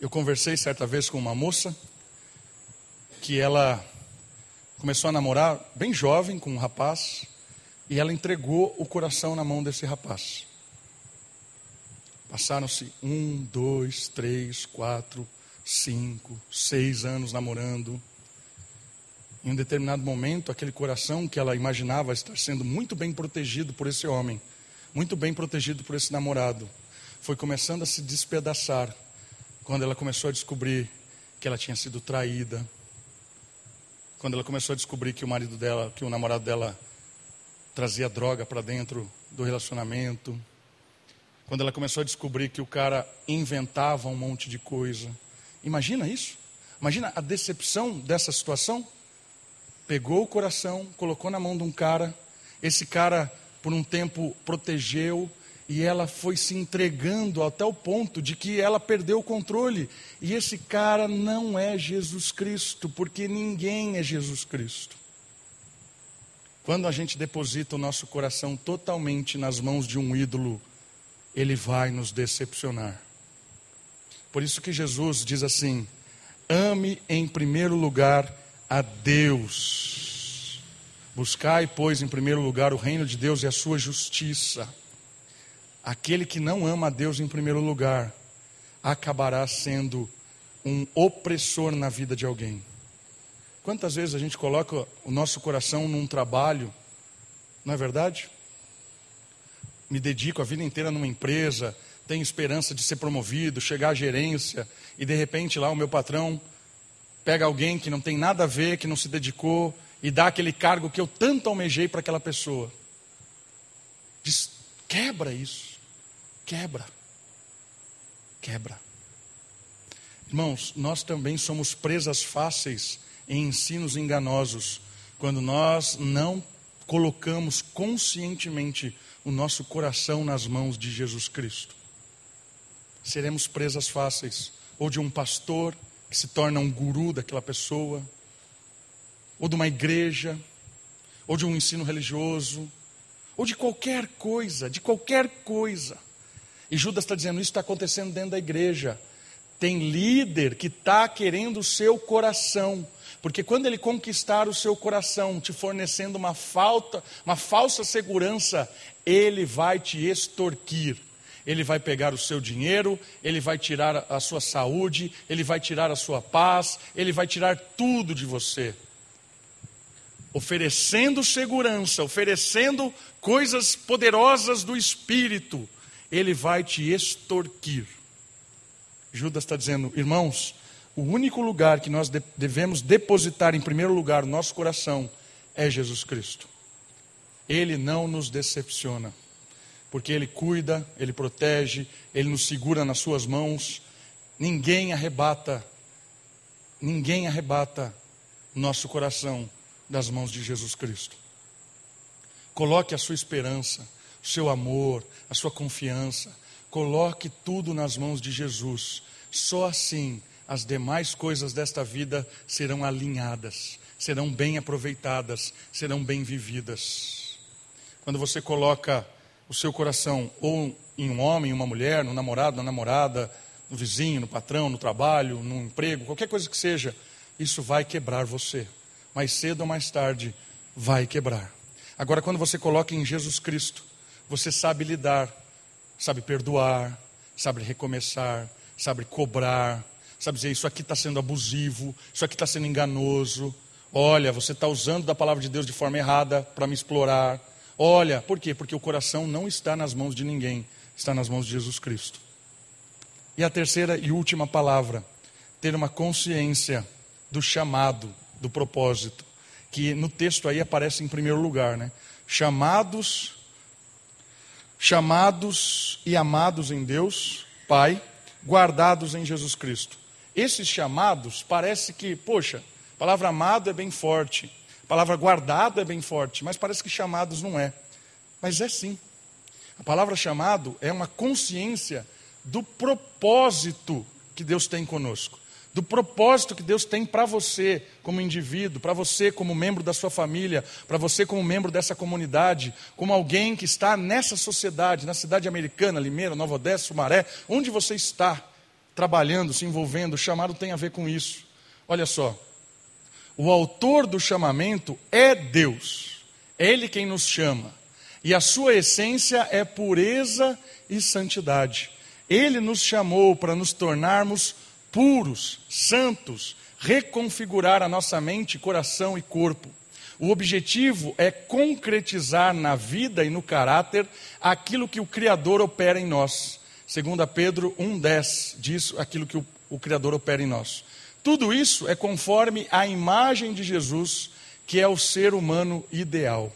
Eu conversei certa vez com uma moça que ela começou a namorar bem jovem com um rapaz, e ela entregou o coração na mão desse rapaz. Passaram-se um, dois, três, quatro, cinco, seis anos namorando. Em um determinado momento, aquele coração que ela imaginava estar sendo muito bem protegido por esse homem, muito bem protegido por esse namorado, foi começando a se despedaçar quando ela começou a descobrir que ela tinha sido traída, quando ela começou a descobrir que o marido dela, que o namorado dela trazia droga para dentro do relacionamento, quando ela começou a descobrir que o cara inventava um monte de coisa. Imagina isso? Imagina a decepção dessa situação? Pegou o coração, colocou na mão de um cara, esse cara por um tempo protegeu, e ela foi se entregando até o ponto de que ela perdeu o controle. E esse cara não é Jesus Cristo, porque ninguém é Jesus Cristo. Quando a gente deposita o nosso coração totalmente nas mãos de um ídolo, ele vai nos decepcionar. Por isso que Jesus diz assim: ame em primeiro lugar a Deus. Buscai, pois, em primeiro lugar o reino de Deus e a sua justiça aquele que não ama a Deus em primeiro lugar acabará sendo um opressor na vida de alguém. Quantas vezes a gente coloca o nosso coração num trabalho, não é verdade? Me dedico a vida inteira numa empresa, tenho esperança de ser promovido, chegar à gerência, e de repente lá o meu patrão pega alguém que não tem nada a ver, que não se dedicou, e dá aquele cargo que eu tanto almejei para aquela pessoa. Diz, quebra isso. Quebra. Quebra. Irmãos, nós também somos presas fáceis em ensinos enganosos quando nós não colocamos conscientemente o nosso coração nas mãos de Jesus Cristo. Seremos presas fáceis, ou de um pastor que se torna um guru daquela pessoa, ou de uma igreja, ou de um ensino religioso, ou de qualquer coisa, de qualquer coisa. E Judas está dizendo: isso está acontecendo dentro da igreja. Tem líder que está querendo o seu coração. Porque quando ele conquistar o seu coração, te fornecendo uma falta, uma falsa segurança, ele vai te extorquir. Ele vai pegar o seu dinheiro, ele vai tirar a sua saúde, ele vai tirar a sua paz, ele vai tirar tudo de você. Oferecendo segurança, oferecendo coisas poderosas do espírito, ele vai te extorquir. Judas está dizendo, irmãos, o único lugar que nós devemos depositar em primeiro lugar o nosso coração é Jesus Cristo. Ele não nos decepciona, porque Ele cuida, Ele protege, Ele nos segura nas Suas mãos. Ninguém arrebata, ninguém arrebata nosso coração das mãos de Jesus Cristo. Coloque a sua esperança o seu amor, a sua confiança. Coloque tudo nas mãos de Jesus. Só assim as demais coisas desta vida serão alinhadas, serão bem aproveitadas, serão bem vividas. Quando você coloca o seu coração ou em um homem, uma mulher, no namorado, na namorada, no vizinho, no patrão, no trabalho, no emprego, qualquer coisa que seja, isso vai quebrar você. Mais cedo ou mais tarde, vai quebrar. Agora, quando você coloca em Jesus Cristo, você sabe lidar, sabe perdoar, sabe recomeçar, sabe cobrar, sabe dizer: Isso aqui está sendo abusivo, isso aqui está sendo enganoso. Olha, você está usando da palavra de Deus de forma errada para me explorar. Olha, por quê? Porque o coração não está nas mãos de ninguém, está nas mãos de Jesus Cristo. E a terceira e última palavra, ter uma consciência do chamado, do propósito, que no texto aí aparece em primeiro lugar, né? Chamados chamados e amados em Deus, Pai, guardados em Jesus Cristo. Esses chamados parece que, poxa, a palavra amado é bem forte, a palavra guardado é bem forte, mas parece que chamados não é. Mas é sim. A palavra chamado é uma consciência do propósito que Deus tem conosco do propósito que Deus tem para você como indivíduo, para você como membro da sua família, para você como membro dessa comunidade, como alguém que está nessa sociedade, na cidade americana, Limeira, Nova Odessa, Sumaré, onde você está trabalhando, se envolvendo, o chamado tem a ver com isso. Olha só, O autor do chamamento é Deus. É Ele quem nos chama. E a sua essência é pureza e santidade. Ele nos chamou para nos tornarmos puros, santos, reconfigurar a nossa mente, coração e corpo. O objetivo é concretizar na vida e no caráter aquilo que o Criador opera em nós. Segundo Pedro 1,10 diz aquilo que o, o Criador opera em nós. Tudo isso é conforme a imagem de Jesus, que é o ser humano ideal.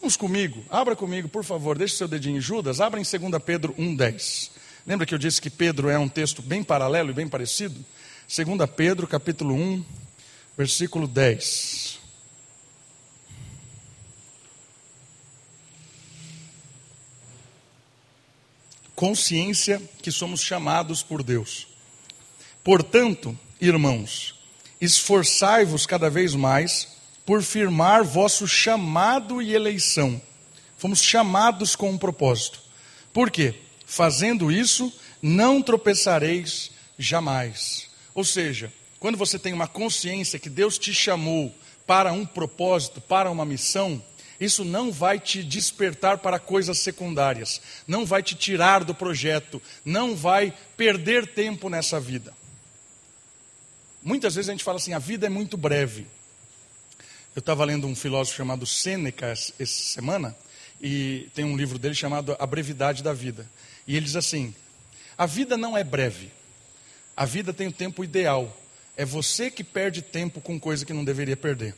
Vamos comigo, abra comigo, por favor, deixe seu dedinho em Judas, abra em 2 Pedro 1,10. Lembra que eu disse que Pedro é um texto bem paralelo e bem parecido? 2 Pedro, capítulo 1, versículo 10. Consciência que somos chamados por Deus. Portanto, irmãos, esforçai-vos cada vez mais por firmar vosso chamado e eleição. Fomos chamados com um propósito. Por quê? Fazendo isso, não tropeçareis jamais. Ou seja, quando você tem uma consciência que Deus te chamou para um propósito, para uma missão, isso não vai te despertar para coisas secundárias, não vai te tirar do projeto, não vai perder tempo nessa vida. Muitas vezes a gente fala assim: a vida é muito breve. Eu estava lendo um filósofo chamado Sêneca essa semana, e tem um livro dele chamado A Brevidade da Vida. E ele diz assim: a vida não é breve, a vida tem o tempo ideal. É você que perde tempo com coisa que não deveria perder.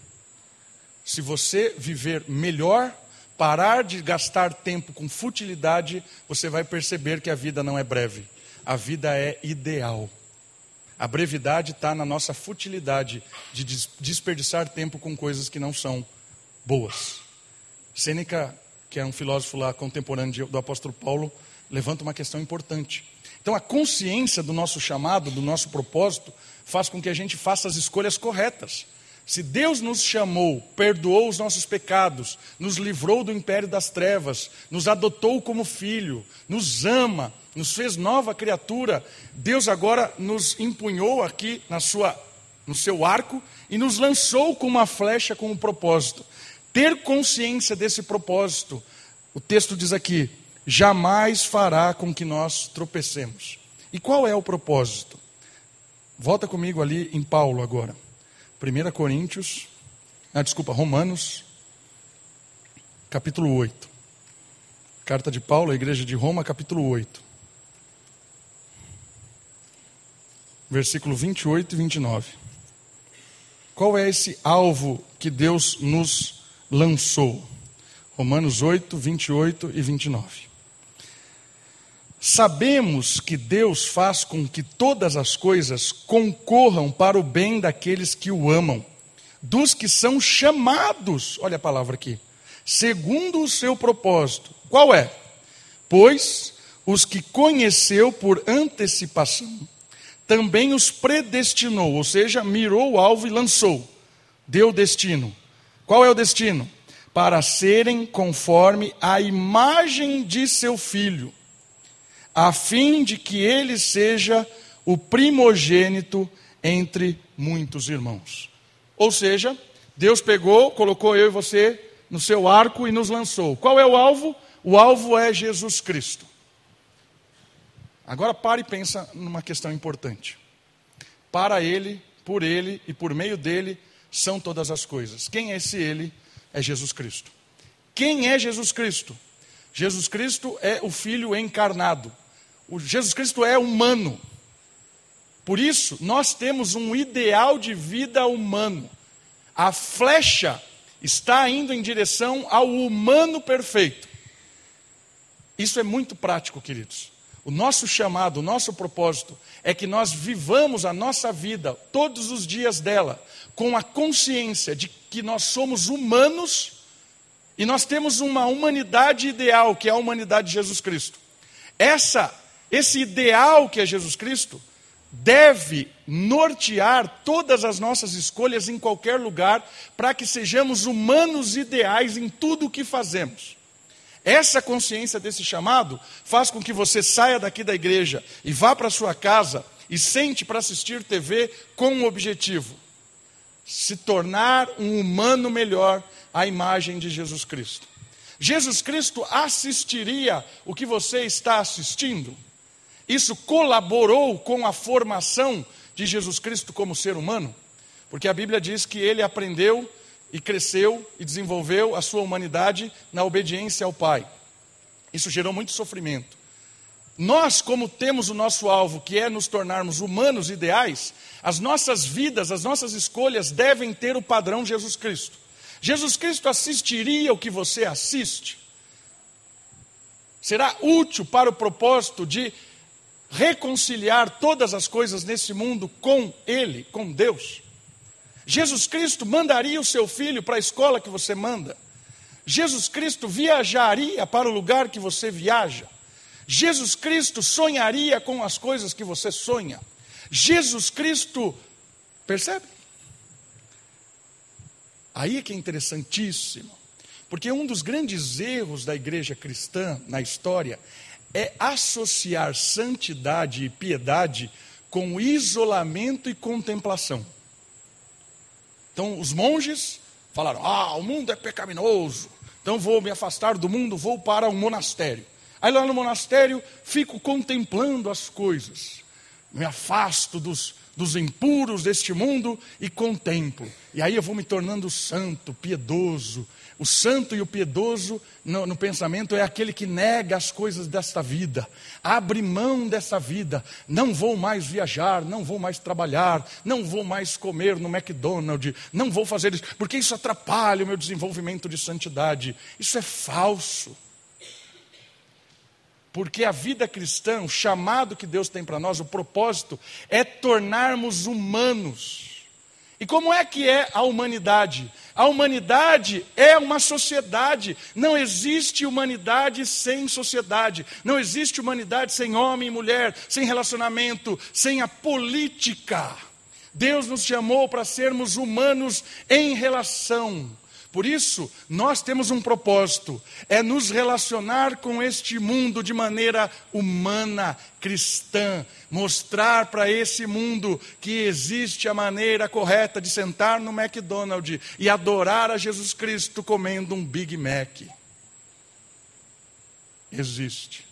Se você viver melhor, parar de gastar tempo com futilidade, você vai perceber que a vida não é breve, a vida é ideal. A brevidade está na nossa futilidade de desperdiçar tempo com coisas que não são boas. Sêneca, que é um filósofo lá contemporâneo do apóstolo Paulo, levanta uma questão importante. Então, a consciência do nosso chamado, do nosso propósito, faz com que a gente faça as escolhas corretas. Se Deus nos chamou, perdoou os nossos pecados, nos livrou do império das trevas, nos adotou como filho, nos ama, nos fez nova criatura, Deus agora nos empunhou aqui na sua, no seu arco e nos lançou com uma flecha com um propósito. Ter consciência desse propósito, o texto diz aqui: jamais fará com que nós tropecemos. E qual é o propósito? Volta comigo ali em Paulo agora. 1 Coríntios, ah, desculpa, Romanos, capítulo 8. Carta de Paulo à igreja de Roma, capítulo 8. Versículo 28 e 29. Qual é esse alvo que Deus nos lançou? Romanos 8, 28 e 29. Sabemos que Deus faz com que todas as coisas concorram para o bem daqueles que o amam, dos que são chamados, olha a palavra aqui, segundo o seu propósito. Qual é? Pois os que conheceu por antecipação, também os predestinou, ou seja, mirou o alvo e lançou, deu destino. Qual é o destino? Para serem conforme a imagem de seu filho a fim de que ele seja o primogênito entre muitos irmãos. Ou seja, Deus pegou, colocou eu e você no seu arco e nos lançou. Qual é o alvo? O alvo é Jesus Cristo. Agora pare e pensa numa questão importante. Para ele, por ele e por meio dele são todas as coisas. Quem é esse ele? É Jesus Cristo. Quem é Jesus Cristo? Jesus Cristo é o Filho encarnado. O Jesus Cristo é humano. Por isso, nós temos um ideal de vida humano. A flecha está indo em direção ao humano perfeito. Isso é muito prático, queridos. O nosso chamado, o nosso propósito é que nós vivamos a nossa vida, todos os dias dela, com a consciência de que nós somos humanos e nós temos uma humanidade ideal, que é a humanidade de Jesus Cristo. Essa esse ideal que é Jesus Cristo deve nortear todas as nossas escolhas em qualquer lugar, para que sejamos humanos ideais em tudo o que fazemos. Essa consciência desse chamado faz com que você saia daqui da igreja e vá para sua casa e sente para assistir TV com um objetivo: se tornar um humano melhor à imagem de Jesus Cristo. Jesus Cristo assistiria o que você está assistindo? Isso colaborou com a formação de Jesus Cristo como ser humano? Porque a Bíblia diz que ele aprendeu e cresceu e desenvolveu a sua humanidade na obediência ao Pai. Isso gerou muito sofrimento. Nós, como temos o nosso alvo, que é nos tornarmos humanos ideais, as nossas vidas, as nossas escolhas devem ter o padrão Jesus Cristo. Jesus Cristo assistiria o que você assiste? Será útil para o propósito de reconciliar todas as coisas nesse mundo com Ele, com Deus? Jesus Cristo mandaria o seu filho para a escola que você manda? Jesus Cristo viajaria para o lugar que você viaja? Jesus Cristo sonharia com as coisas que você sonha? Jesus Cristo, percebe? Aí é que é interessantíssimo, porque um dos grandes erros da igreja cristã na história é associar santidade e piedade com isolamento e contemplação. Então, os monges falaram: Ah, o mundo é pecaminoso, então vou me afastar do mundo, vou para um monastério. Aí lá no monastério fico contemplando as coisas, me afasto dos, dos impuros deste mundo e contemplo. E aí eu vou me tornando santo, piedoso. O santo e o piedoso no, no, pensamento é aquele que nega as coisas desta vida, abre mão dessa vida. Não vou mais viajar, não vou mais trabalhar, não vou mais comer no McDonald's, não vou fazer isso, porque isso atrapalha o meu desenvolvimento de santidade. Isso é falso. Porque a vida cristã, o chamado que Deus tem para nós, o propósito, é tornarmos humanos. E como é que é a humanidade? A humanidade é uma sociedade. Não existe humanidade sem sociedade. Não existe humanidade sem homem e mulher, sem relacionamento, sem a política. Deus nos chamou para sermos humanos em relação. Por isso, nós temos um propósito: é nos relacionar com este mundo de maneira humana, cristã, mostrar para esse mundo que existe a maneira correta de sentar no McDonald's e adorar a Jesus Cristo comendo um Big Mac. Existe.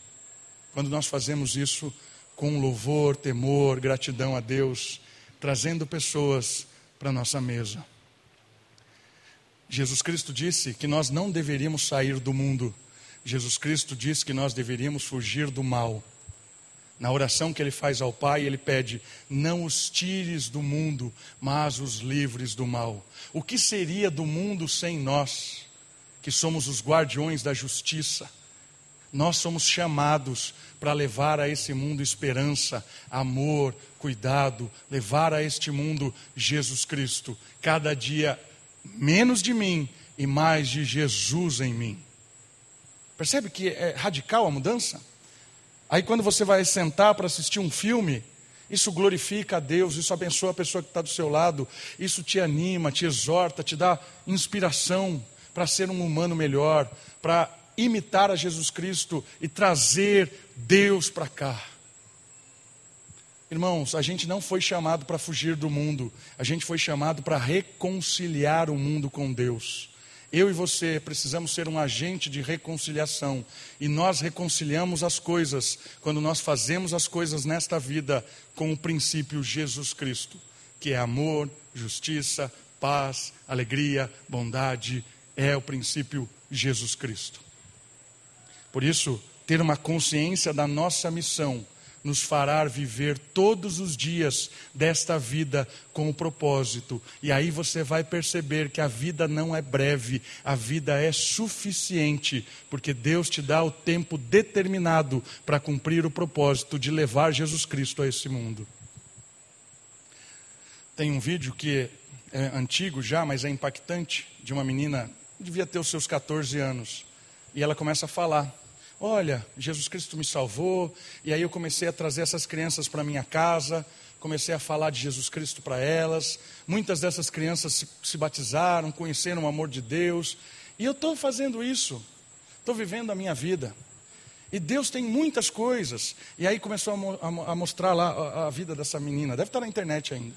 Quando nós fazemos isso com louvor, temor, gratidão a Deus, trazendo pessoas para nossa mesa. Jesus Cristo disse que nós não deveríamos sair do mundo. Jesus Cristo disse que nós deveríamos fugir do mal. Na oração que ele faz ao Pai, ele pede: Não os tires do mundo, mas os livres do mal. O que seria do mundo sem nós, que somos os guardiões da justiça? Nós somos chamados para levar a esse mundo esperança, amor, cuidado, levar a este mundo Jesus Cristo. Cada dia menos de mim e mais de Jesus em mim. Percebe que é radical a mudança? Aí quando você vai sentar para assistir um filme, isso glorifica a Deus, isso abençoa a pessoa que está do seu lado, isso te anima, te exorta, te dá inspiração para ser um humano melhor, para imitar a Jesus Cristo e trazer Deus para cá. Irmãos, a gente não foi chamado para fugir do mundo, a gente foi chamado para reconciliar o mundo com Deus. Eu e você precisamos ser um agente de reconciliação. E nós reconciliamos as coisas quando nós fazemos as coisas nesta vida com o princípio Jesus Cristo, que é amor, justiça, paz, alegria, bondade, é o princípio Jesus Cristo. Por isso, ter uma consciência da nossa missão nos fará viver todos os dias desta vida com o propósito. E aí você vai perceber que a vida não é breve, a vida é suficiente, porque Deus te dá o tempo determinado para cumprir o propósito de levar Jesus Cristo a esse mundo. Tem um vídeo que é antigo já, mas é impactante, de uma menina, devia ter os seus 14 anos, e ela começa a falar Olha, Jesus Cristo me salvou, e aí eu comecei a trazer essas crianças para minha casa, comecei a falar de Jesus Cristo para elas. Muitas dessas crianças se, se, batizaram, conheceram o amor de Deus, e eu estou fazendo isso, estou vivendo a minha vida. E Deus tem muitas coisas. E aí começou a, a, a mostrar lá a, a vida dessa menina, deve estar na internet ainda.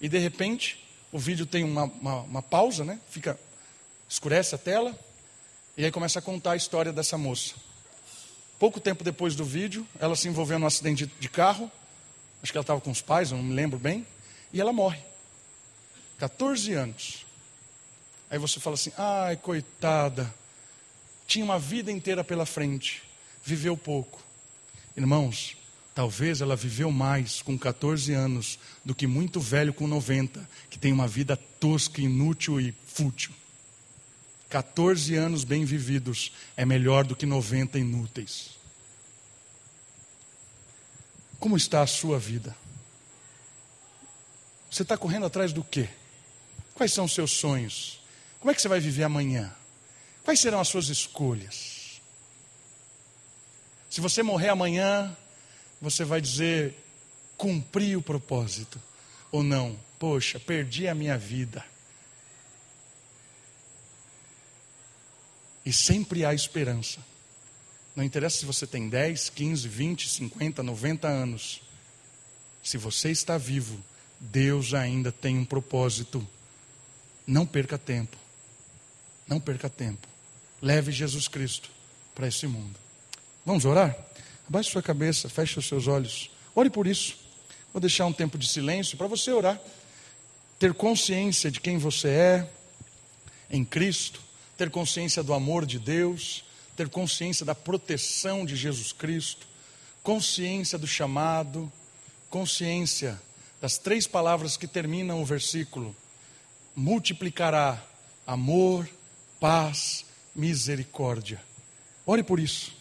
E de repente, o vídeo tem uma, uma, uma pausa, né? Fica, escurece a tela, e aí começa a contar a história dessa moça. Pouco tempo depois do vídeo, ela se envolveu num acidente de carro, acho que ela estava com os pais, não me lembro bem, e ela morre. 14 anos. Aí você fala assim: ai, coitada, tinha uma vida inteira pela frente, viveu pouco. Irmãos, talvez ela viveu mais com 14 anos do que muito velho com 90, que tem uma vida tosca, inútil e fútil. 14 anos bem vividos é melhor do que 90 inúteis. Como está a sua vida? Você está correndo atrás do quê? Quais são os seus sonhos? Como é que você vai viver amanhã? Quais serão as suas escolhas? Se você morrer amanhã, você vai dizer: cumpri o propósito. Ou não, poxa, perdi a minha vida. E sempre há esperança. Não interessa se você tem 10, 15, 20, 50, 90 anos. Se você está vivo, Deus ainda tem um propósito. Não perca tempo. Não perca tempo. Leve Jesus Cristo para esse mundo. Vamos orar? Abaixe sua cabeça, feche os seus olhos. Ore por isso. Vou deixar um tempo de silêncio para você orar. Ter consciência de quem você é em Cristo, ter consciência do amor de Deus, ter consciência da proteção de Jesus Cristo, consciência do chamado, consciência das três palavras que terminam o versículo: multiplicará amor, paz, misericórdia. Ore por isso.